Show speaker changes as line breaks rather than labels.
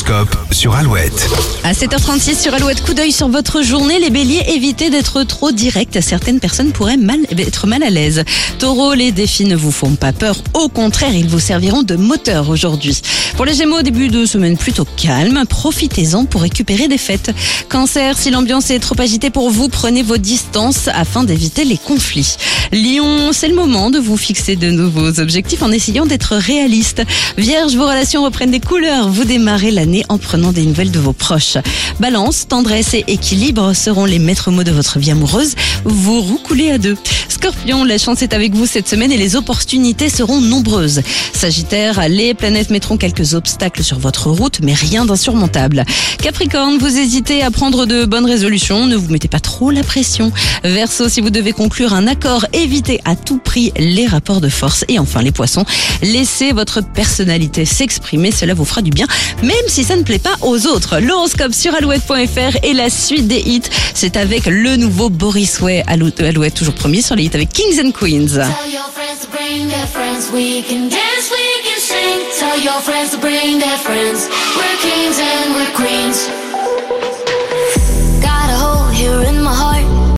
L'horoscope sur Alouette.
À 7h36 sur Alouette, coup d'œil sur votre journée. Les béliers, évitez d'être trop direct. Certaines personnes pourraient mal, être mal à l'aise. Taureau, les défis ne vous font pas peur. Au contraire, ils vous serviront de moteur aujourd'hui. Pour les gémeaux, début de semaine plutôt calme. Profitez-en pour récupérer des fêtes. Cancer, si l'ambiance est trop agitée pour vous, prenez vos distances afin d'éviter les conflits. Lion, c'est le moment de vous fixer de nouveaux objectifs en essayant d'être réaliste. Vierge, vos relations reprennent des couleurs. Vous démarrez en prenant des nouvelles de vos proches. Balance, tendresse et équilibre seront les maîtres mots de votre vie amoureuse. Vous roucoulez à deux. Scorpion, la chance est avec vous cette semaine et les opportunités seront nombreuses. Sagittaire, les planètes mettront quelques obstacles sur votre route, mais rien d'insurmontable. Capricorne, vous hésitez à prendre de bonnes résolutions, ne vous mettez pas trop la pression. Verseau, si vous devez conclure un accord, évitez à tout prix les rapports de force. Et enfin les poissons, laissez votre personnalité s'exprimer, cela vous fera du bien, même si ça ne plaît pas aux autres. L'horoscope sur alouette.fr et la suite des hits, c'est avec le nouveau Boris Way, Alou- Alouette toujours premier sur les hits avec Kings and Queens.
Tell your friends.